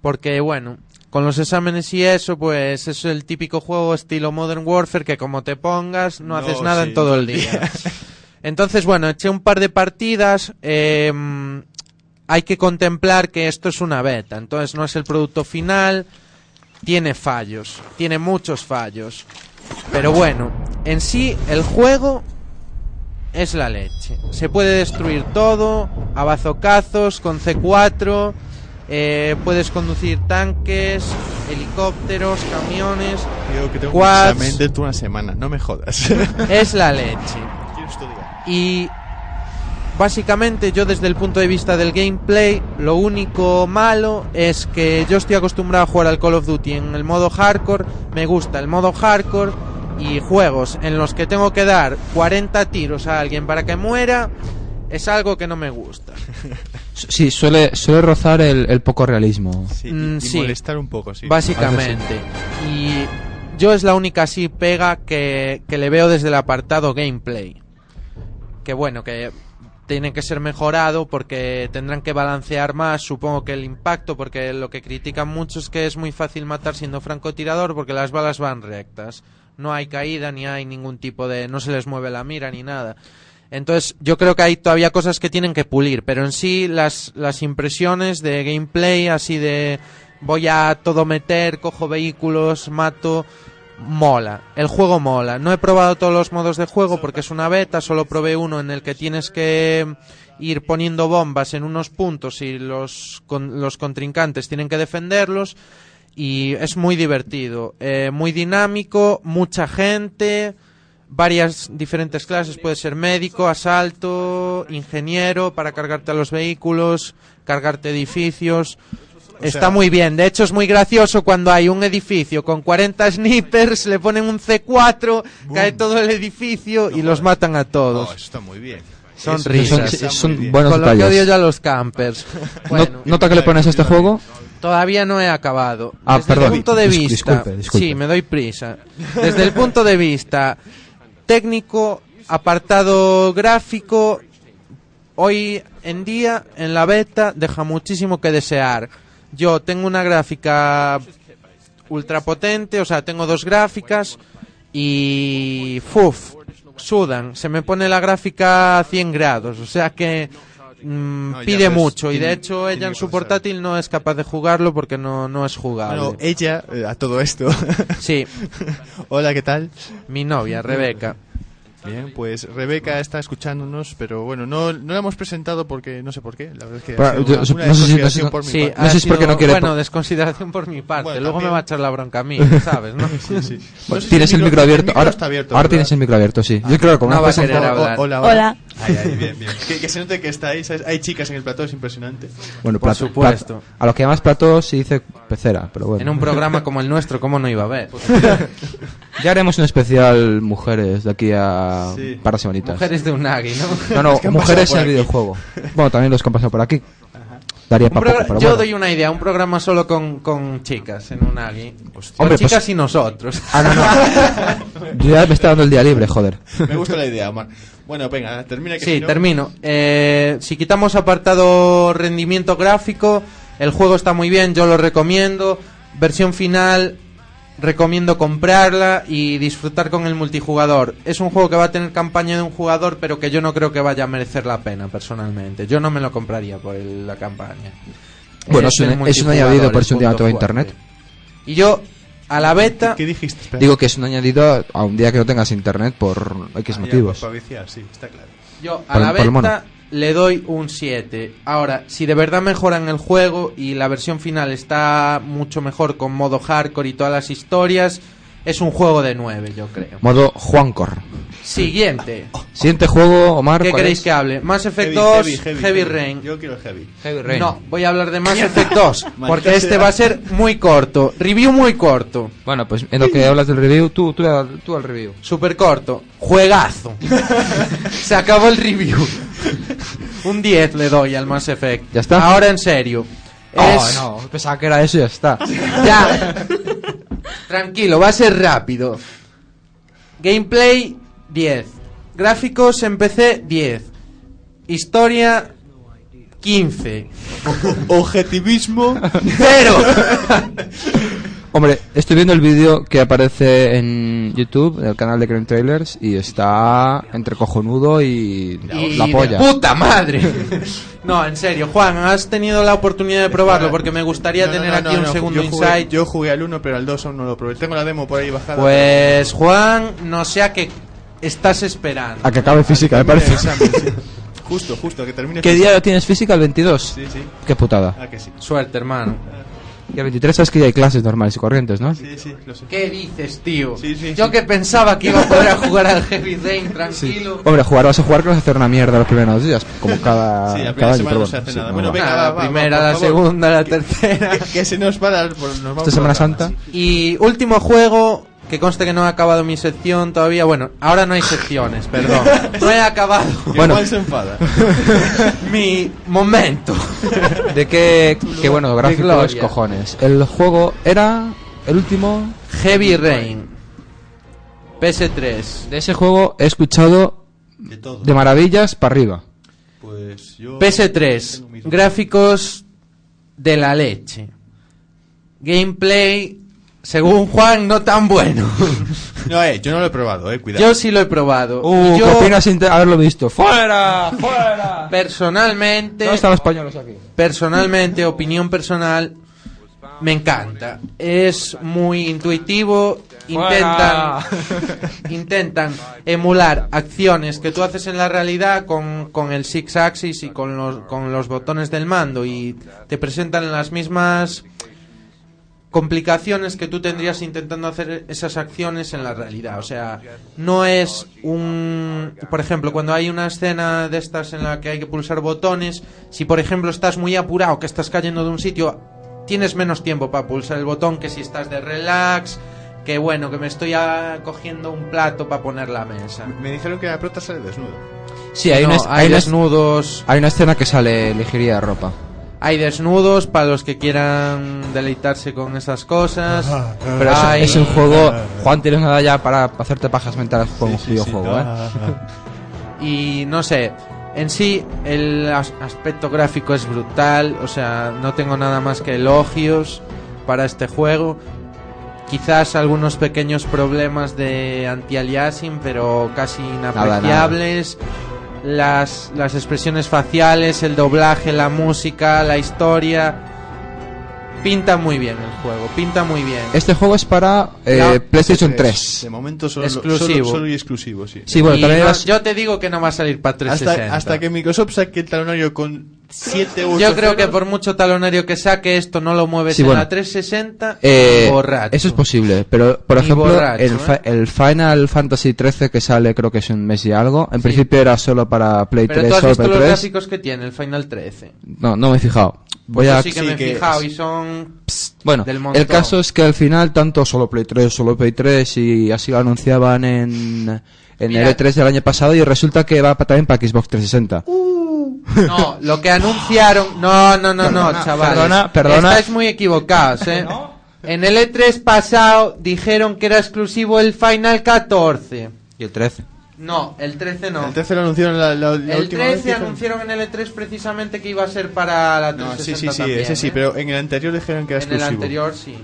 porque bueno, con los exámenes y eso, pues es el típico juego estilo Modern Warfare que como te pongas no, No, haces nada sí, en todo el día. Entonces, bueno, eché un par de partidas. eh, hay que contemplar que esto es una beta, entonces no es el producto final. Tiene fallos, tiene muchos fallos. Pero bueno, en sí el juego es la leche. Se puede destruir todo a bazocazos con C4. eh, puedes conducir tanques, helicópteros, camiones. Que tengo un quads. examen dentro de una semana, no me jodas. Es la leche. Quiero estudiar. Y básicamente yo desde el punto de vista del gameplay, lo único malo es que yo estoy acostumbrado a jugar al Call of Duty en el modo hardcore, me gusta el modo hardcore y juegos en los que tengo que dar 40 tiros a alguien para que muera es algo que no me gusta. Sí, suele, suele rozar el, el poco realismo. Sí, y- Mm, y, sí. molestar un poco, sí. Básicamente. Y yo es la única así pega que, que le veo desde el apartado gameplay. Que bueno, que tiene que ser mejorado porque tendrán que balancear más, supongo que el impacto, porque lo que critican mucho es que es muy fácil matar siendo francotirador porque las balas van rectas. No hay caída ni hay ningún tipo de... no se les mueve la mira ni nada. Entonces, yo creo que hay todavía cosas que tienen que pulir, pero en sí las, las impresiones de gameplay, así de voy a todo meter, cojo vehículos, mato, mola. El juego mola. No he probado todos los modos de juego porque es una beta, solo probé uno en el que tienes que ir poniendo bombas en unos puntos y los, con- los contrincantes tienen que defenderlos. Y es muy divertido, eh, muy dinámico, mucha gente, varias diferentes clases, puede ser médico, asalto, ingeniero, para cargarte a los vehículos, cargarte edificios. Está sea- muy bien, de hecho es muy gracioso cuando hay un edificio con 40 snipers, le ponen un C4, cae todo el edificio y los matan a todos. Está muy bien. Son Eso risas. son buenos Con lo que detalles. odio yo a los campers. No- Bueno, ¿Nota que le pones a este juego? Todavía no he acabado. Ah, Desde perdón. el punto de vista, disculpe, disculpe. sí, me doy prisa. Desde el punto de vista técnico, apartado gráfico, hoy en día en la beta deja muchísimo que desear. Yo tengo una gráfica ultra potente, o sea, tengo dos gráficas y fuf, sudan, se me pone la gráfica a 100 grados, o sea que mm, No, pide mucho y de hecho ella en su portátil no es capaz de jugarlo porque no, no es jugable. Bueno, ella, eh, a todo esto. Sí, Hola, ¿qué tal? mi novia, Rebeca. Bien, pues Rebeca está escuchándonos, pero bueno, no, no la hemos presentado porque no sé por qué. La verdad es que ha sido una, no sé si- no sé- mi parte. No si es porque no quiere Bueno, desconsideración por mi parte. Bueno, Luego me va a echar la bronca a mí, ¿sabes? ¿no? Sí, sí. No sé si Tienes el micro abierto. micro Ahora, está abierto, ahora ¿verdad? tienes el micro abierto, sí. Yo creo que como No no va a has querer presentado- hablar. hola, Hola. Ay, ay, bien, bien. Que, que se note que estáis. Hay chicas en el plató, es impresionante. Bueno, Por plato- supuesto. plato- a lo que llamas plato se dice pecera, pero bueno. En un programa como el nuestro, ¿cómo no iba a haber? Ya haremos un especial mujeres de aquí a Sí. para semanitas. Mujeres de Unagi, ¿no? No, no, han mujeres en el videojuego. Bueno, también los que han pasado por aquí. Daría Un para poco, pero yo bueno. doy una idea, un programa solo con, con chicas en Unagi. Con Hombre, chicas pues- y nosotros. Ah, no, no. Yo ya me está dando el día libre, joder. Me gusta la idea, Omar. Bueno, venga, termina que Sí, si no- termino. Eh, si quitamos apartado rendimiento gráfico, el juego está muy bien, yo lo recomiendo. Versión final, recomiendo comprarla y disfrutar con el multijugador. Es un juego que va a tener campaña de un jugador, pero que yo no creo que vaya a merecer la pena personalmente. Yo no me lo compraría por el- la campaña. Bueno, Es es un- es añadido por si un día tengo fuerte. internet. Y yo, a la beta, ¿Qué dijiste? Espera. Digo que es un añadido a un día que no tengas internet por X Ah, ya, motivos. Para viciar, sí, está claro. Yo a Por- la por beta le doy un 7. Ahora, si de verdad mejoran el juego y la versión final está mucho mejor con modo hardcore y todas las historias, es un juego de 9, yo creo. Modo Juancor. Siguiente. Siguiente juego, Omar. ¿Qué ¿cuál queréis es? que hable? Mass Effect Heavy, 2, heavy, Heavy, heavy, Rain. Yo quiero heavy. Heavy Rain. No, voy a hablar de Mass Effect 2, porque este va a ser muy corto. Review muy corto. Bueno, pues en lo que hablas del review, tú, tú, tú al review. Super corto. Juegazo. Se acabó el review. Un 10 le doy al Mass Effect. ¿Ya está? Ahora en serio. Oh, Es- no, pensaba que era eso y ya está. Ya. Tranquilo, va a ser rápido. Gameplay 10. Gráficos en PC 10. Historia 15. Objetivismo. Cero. Hombre, estoy viendo el vídeo que aparece en YouTube, en el canal de Crane Trailers, y está entre cojonudo y, Y la de polla. puta madre. No, en serio, Juan, has tenido la oportunidad de probarlo porque me gustaría No, no, tener no, aquí no, un no, segundo yo jugué, insight. Yo jugué al 1, pero al 2 aún no lo probé. Tengo la demo por ahí bajada. Pues Juan, no sé a qué estás esperando. A que acabe física, me Termine parece. el examen, sí. Justo, justo, que termine ¿Qué física. día lo tienes física? ¿El 22? Sí, sí. Qué putada. Ah, que sí. Suerte, hermano. Y el 23 sabes que ya hay clases normales y corrientes, ¿no? Sí, sí, lo sé. ¿Qué dices, tío? Sí, sí, Yo sí. que pensaba que iba a poder jugar al Heavy Rain tranquilo. Hombre, jugar vas a jugar que vas a hacer una mierda los primeros días, como cada, Sí, la cada primera año. semana pero no se hace sí, nada. Bueno, venga, va, la va, primera, va, la segunda, la tercera. Que, se nos para. Pues nos vamos Esta Semana Santa. Y último juego, que conste que no he acabado mi sección todavía. Bueno, ahora no hay secciones, perdón. No he acabado. Bueno. Se enfada. mi momento. De qué, qué bueno, gráficos, cojones. El juego era el último. Heavy Rain. PS3. De ese juego he escuchado De todo. de maravillas para arriba. Pues yo. PS3. Gráficos de la leche. Gameplay, según Juan, no tan bueno. No, eh, yo no lo he probado, eh, cuidado. Yo sí lo he probado. Uh, Y ¿qué yo, opinas sin haberlo visto? ¡Fuera! ¡Fuera! personalmente, ¿Dónde están los españoles aquí? personalmente, opinión personal, me encanta. Es muy intuitivo. Intentan, intentan emular acciones que tú haces en la realidad con, con el Six Axis y con los, con los botones del mando y te presentan las mismas complicaciones que tú tendrías intentando hacer esas acciones en la realidad. O sea, no es un... Por ejemplo, cuando hay una escena de estas en la que hay que pulsar botones, si por ejemplo estás muy apurado, que estás cayendo de un sitio, tienes menos tiempo para pulsar el botón que si estás de relax, que bueno, que me estoy cogiendo un plato para poner la mesa. Me dijeron que la prota sale desnudo. Sí, hay, No, una, hay desnudos, hay una escena que sale ligería de ropa. Hay desnudos para los que quieran deleitarse con esas cosas. Pero es, hay- es un juego. Juan, tienes nada ya para hacerte pajas mentales con un Sí, videojuego, sí. ¿eh? Y no sé, en sí el as- aspecto gráfico es brutal, o sea, no tengo nada más que elogios para este juego. Quizás algunos pequeños problemas de anti-aliasing, pero casi inapreciables. Las, las expresiones faciales, el doblaje, la música, la historia. Pinta muy bien el juego, pinta muy bien. Este juego es para eh, No, PlayStation 3. De momento solo, Exclusivo. solo, solo y exclusivo, sí. Sí, bueno, no- las- yo te digo que no va a salir para 360. hasta, hasta que Microsoft saque el talonario con 7 u 8 Yo creo que por mucho talonario que saque esto no lo mueves Sí, en bueno. la 360 Eh, borracho. Eso es posible, pero por ejemplo, borracho, el, ¿eh? el Final Fantasy 13 que sale creo que es un mes y algo, en principio era solo para Play Pero 3 tú has visto los 3. gráficos que tiene el Final 13. No, no me he fijado. Voy Yo a sí que me he fijado y son Bueno, del el caso es que al final tanto solo Play 3, solo Play 3 y así lo anunciaban en en Mira. el E3 del año pasado y resulta que va también para Xbox 360. No, lo que anunciaron. No, no, no, no, Perdona, chavales. perdona, perdona. Estáis muy equivocados, ¿eh? En el E3 pasado dijeron que era exclusivo el Final 14. Y el 13. No, el 13 no. El 13 lo anunciaron la, la- la El última vez. 13 dijeron- anunciaron en el E3 precisamente que iba a ser para la No, 360 sí, sí, sí, también, ese sí, ¿eh? pero en el anterior dijeron que era En el exclusivo. anterior sí.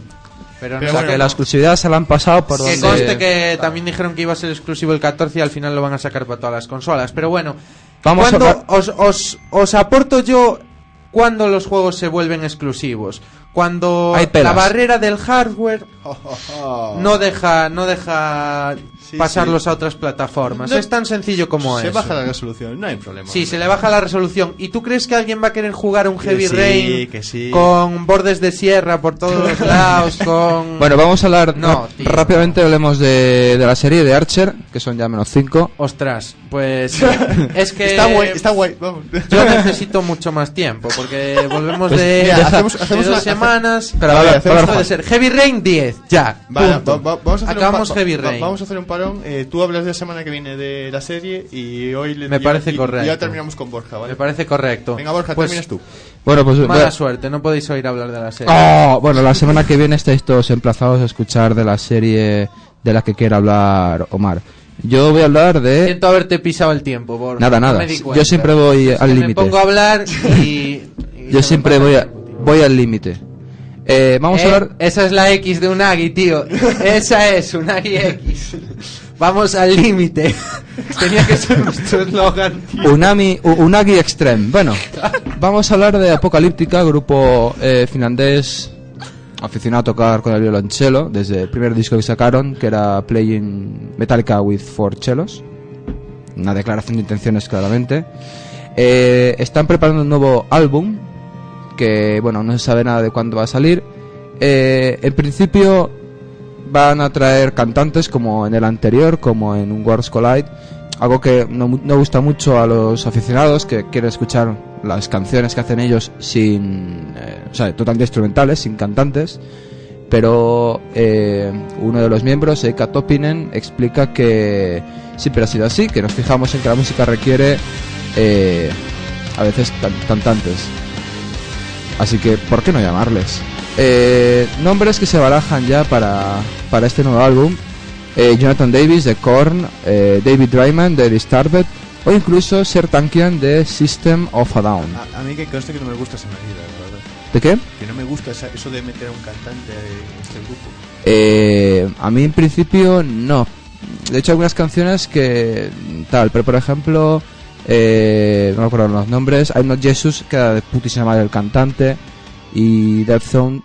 Pero, o no sea, sé. que la exclusividad se la han pasado por Que donde... conste que también dijeron que iba a ser exclusivo el 14 y al final lo van a sacar para todas las consolas. Pero bueno, Vamos a ¿cuándo hablar- os, os, os aporto yo cuando los juegos se vuelven exclusivos. Cuando la barrera del hardware no deja, no deja pasarlos a otras plataformas. No- es tan sencillo como Se eso. baja la resolución, no hay problema. Sí, se le baja la resolución. ¿Y tú crees que alguien va a querer jugar un Que Heavy sí, Rain que sí. con bordes de sierra por todos los lados? Con... Bueno, vamos a hablar No, tío. rápidamente hablemos de, de la serie de Archer, que son ya menos 5. Ostras, pues es que Está guay, está guay, vamos. yo necesito mucho más tiempo porque volvemos Pues, de, mira, de hacemos- hacemos dos una- semanas. Pero, a A ver, ver, a hacemos ver, puede ser Heavy Rain 10, ya. Vale, va- va- vamos a hacer Acabamos un Heavy va- Rain. Vamos a hacer un Eh, tú hablas de la semana que viene de la serie y hoy le Me parece y- correcto. Y ya terminamos con Borja, ¿vale? Me parece correcto. Venga, Borja, Pues, terminas tú. Bueno, pues... Mala a- suerte, no podéis oír hablar de la serie. Oh, bueno, la semana que viene estáis todos emplazados a escuchar de la serie de la que quiera hablar Omar. Yo voy a hablar de... Siento haberte pisado el tiempo, Borja. Nada, no nada. di Yo siempre voy al límite. Me pongo a hablar y. y Yo siempre voy, a, voy al límite. Eh, vamos Eh, a hablar... Esa es la X de Unagi, tío. Esa es Unagi X. Vamos al límite. Tenía que ser nuestro eslogan. tío. Unami, Unagi Extreme. Bueno, vamos a hablar de Apocalíptica, grupo eh, finlandés aficionado a tocar con el violonchelo desde el primer disco que sacaron, que era Playing Metallica with Four Cellos. Una declaración de intenciones, claramente. Eh, están preparando un nuevo álbum que, bueno, no se sabe nada de cuándo va a salir. Eh, en principio van a traer cantantes como en el anterior, como en un Worlds Collide, algo que no, no gusta mucho a los aficionados que quieren escuchar las canciones que hacen ellos sin, eh, o sea, totalmente instrumentales, sin cantantes. Pero eh, uno de los miembros, Eika Topinen, explica que siempre ha sido así, que nos fijamos en que la música requiere a veces can- cantantes. Así que, ¿por qué no llamarles? Eh, nombres que se barajan ya para, para este nuevo álbum. eh, Jonathan Davis de Korn, eh, David Dryman de Disturbed o incluso Sertankian de System of a Down. A, a mí que conste que no me gusta esa medida, la verdad. ¿De qué? Que no me gusta esa- eso de meter a un cantante en este grupo. Eh, a mí en principio no. De hecho, algunas canciones que tal, pero por ejemplo, eh, no me acuerdo los nombres. I'm Not Jesus, queda de putísima madre el cantante. Y Death Zone,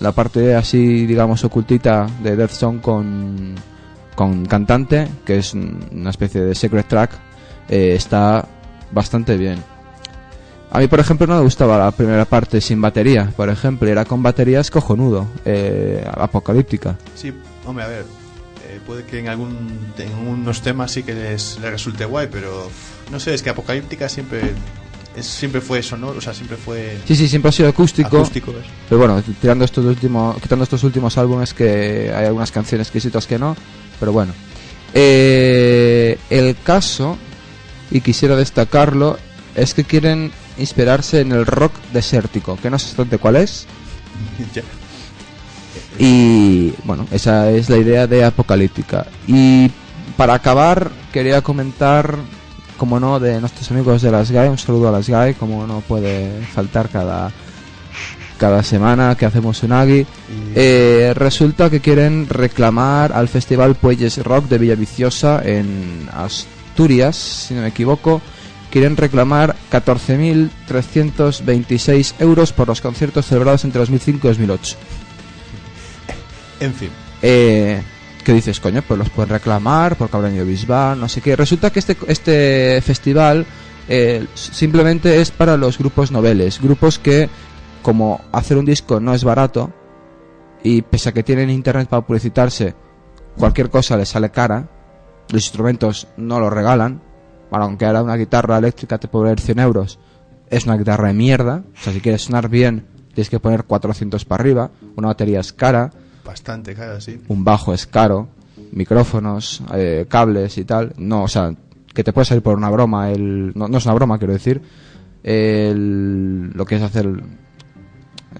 la parte así, digamos, ocultita de Death Zone con, con cantante, que es un- una especie de secret track, eh, está bastante bien. A mí, por ejemplo, no me gustaba la primera parte sin batería, por ejemplo, era con batería es cojonudo, eh, apocalíptica. Sí, hombre, a ver. eh, puede que en algún en unos temas sí que les, les resulte guay, pero no sé, es que Apocalíptica siempre es, siempre fue sonoro, o sea, siempre fue Sí, sí, siempre ha sido acústico. Acústico. Pero bueno, tirando estos últimos, quitando estos últimos álbumes que hay algunas canciones otras que no. Pero bueno. Eh, el caso, y quisiera destacarlo, es que quieren inspirarse en el rock desértico, que no sé exactamente cuál es. Ya. Y bueno, esa es la idea de Apocalíptica. Y para acabar, quería comentar, como no, de nuestros amigos de Las Guy. Un saludo a Las Guy, como no puede faltar cada, cada semana que hacemos un Agui. Eh, resulta que quieren reclamar al Festival Puelles Rock de Villaviciosa en Asturias, si no me equivoco, quieren reclamar 14.326 euros por los conciertos celebrados entre 2005 y 2008. En fin. Eh, ¿Qué dices, coño? Pues los pueden reclamar porque habrán ido Bisbal, no sé qué. Resulta que este, este festival eh, simplemente es para los grupos noveles. Grupos que, como hacer un disco no es barato, y pese a que tienen internet para publicitarse, cualquier cosa les sale cara, los instrumentos no los regalan, bueno, aunque ahora una guitarra eléctrica te puede valer 100 euros, es una guitarra de mierda, o sea, si quieres sonar bien, tienes que poner 400 para arriba, una batería es cara, Bastante cara, sí. un bajo es caro, micrófonos, eh, cables y tal. No, o sea, que te puede salir por una broma. El, no, no es una broma, quiero decir. El, lo que es hacer el,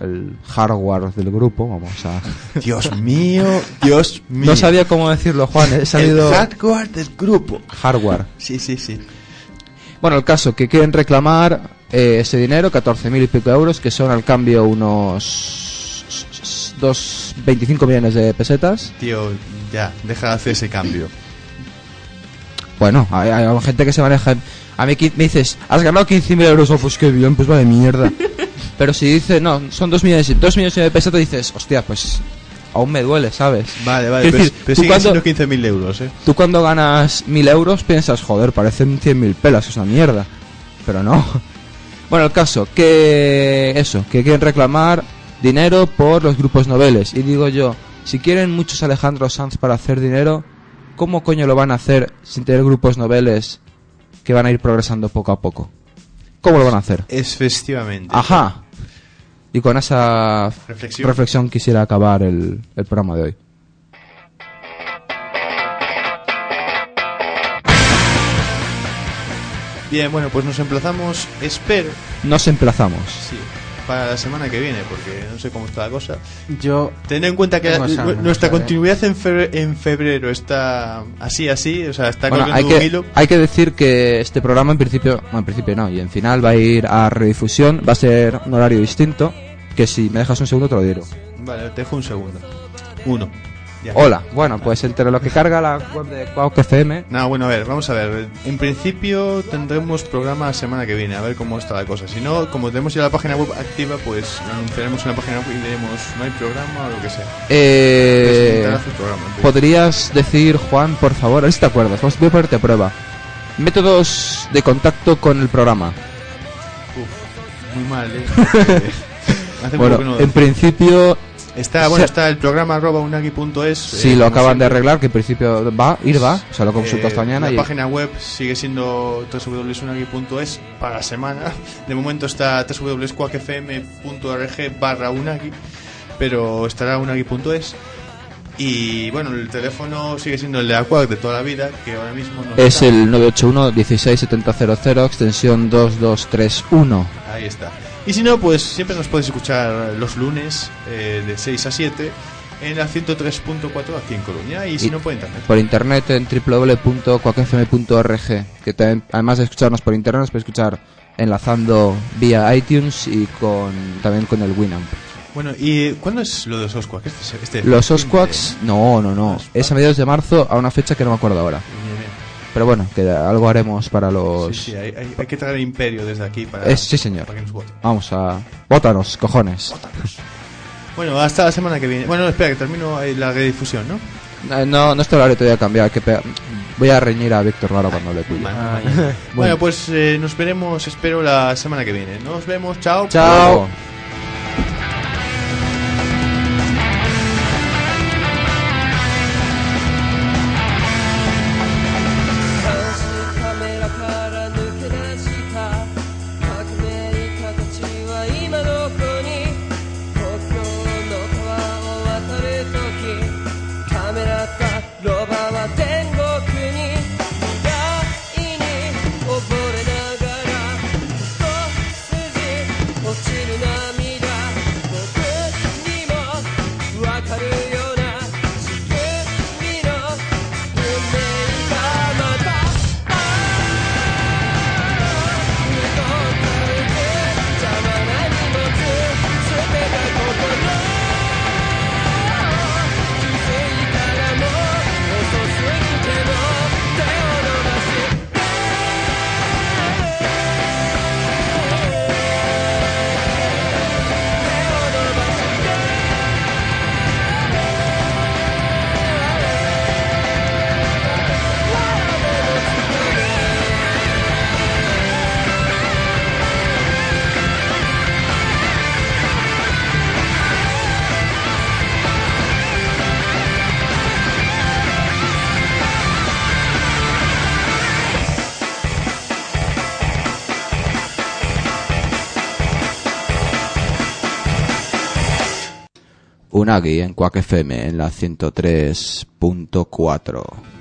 el hardware del grupo, vamos a... Dios mío, Dios mío. No sabía cómo decirlo, Juan. He salido... El hardware del grupo. Hardware. Sí, sí, sí. Bueno, el caso, que quieren reclamar eh, ese dinero, 14.000 y pico euros, que son al cambio unos... Dos, 25 millones de pesetas. Tío, ya, deja de hacer ese cambio. Bueno, hay, hay gente que se maneja. A mí me dices, has ganado 15.000 euros, oh, pues qué bien, pues va de mierda. Pero si dice, no, son 2 millones, y- dos millones de pesetas, dices, hostia, pues aún me duele, ¿sabes? Vale, vale, pero, decir, pero tú siguen cuando- siendo 15.000 euros, ¿eh? Tú cuando ganas 1.000 euros piensas, joder, parecen 100.000 pelas, es una mierda. Pero no. Bueno, el caso, que eso, que quieren reclamar dinero por los grupos noveles. Y digo yo, si quieren muchos Alejandro Sanz para hacer dinero, ¿cómo coño lo van a hacer sin tener grupos noveles que van a ir progresando poco a poco? ¿Cómo lo van a hacer? Es festivamente. Ajá. Y con esa Reflexión. reflexión quisiera acabar el, el programa de hoy. Bien, bueno, pues nos emplazamos, espero, Nos emplazamos. sí, para la semana que viene, porque no sé cómo está la cosa. Yo. Teniendo en cuenta que nuestra ¿sabes? continuidad en febrero, en febrero está así, así, o sea, está Bueno, hay corriendo un que, hilo. hay que decir que este programa en principio, bueno, en principio no, y en final va a ir a redifusión, va a ser un horario distinto, que si me dejas un segundo te lo diré. Vale, te dejo un segundo. Uno. Ya. Hola, bueno, pues entre lo que carga la web de Quack FM, No, bueno, a ver, vamos a ver. En principio tendremos programa la semana que viene, a ver cómo está la cosa. Si no, como tenemos ya la página web activa, pues anunciaremos en la página web y diremos no hay programa o lo que sea. eh, programa, podrías decir, Juan, por favor, a ver si te acuerdas, vamos voy a ponerte a prueba. Métodos de contacto con el programa. Uf, muy mal, ¿eh? Hace Bueno, poco que no- en principio, Está, bueno, está el programa arroba unagi.es. si eh, lo acaban de arreglar, que en principio va, ir va, o sea, lo consulto Eh, mañana La y... página web sigue siendo www.unagi.es para la semana. De momento está www.quakfm.org barra unagi, pero estará unagi.es. Y bueno, el teléfono sigue siendo el de Aquac de toda la vida, que ahora mismo no Es está. el 981 167000 extensión 2231. Ahí está. Y si no, pues siempre nos podéis escuchar los lunes eh, de 6 a 7 en la 103.4 aquí en Coruña y si Y- no por internet. Por internet en www.cuacfm.org. Que también, además de escucharnos por internet, nos podéis escuchar enlazando vía iTunes y con también con el Winamp. Bueno, ¿y cuándo es lo de los Osquak? Este, este Los Osquaks, no, no, no. Es a mediados de marzo a una fecha que no me acuerdo ahora. Pero bueno, que algo haremos para los. Sí, sí, hay, hay- hay que traer el imperio desde aquí para, Es- sí, señor. para que nos voten. Vamos a. Bótanos, cojones. Bueno, hasta la semana que viene. Bueno, espera, que termino la redifusión, ¿no? Eh, No, no este horario todavía ha cambiado. hay que pe- Voy a reñir a Víctor Raro cuando le. Mañana, mañana. Bueno, pues eh, nos veremos, espero, la semana que viene. Nos vemos, chao. Chao. Unagi en Quack FM en la 103.4.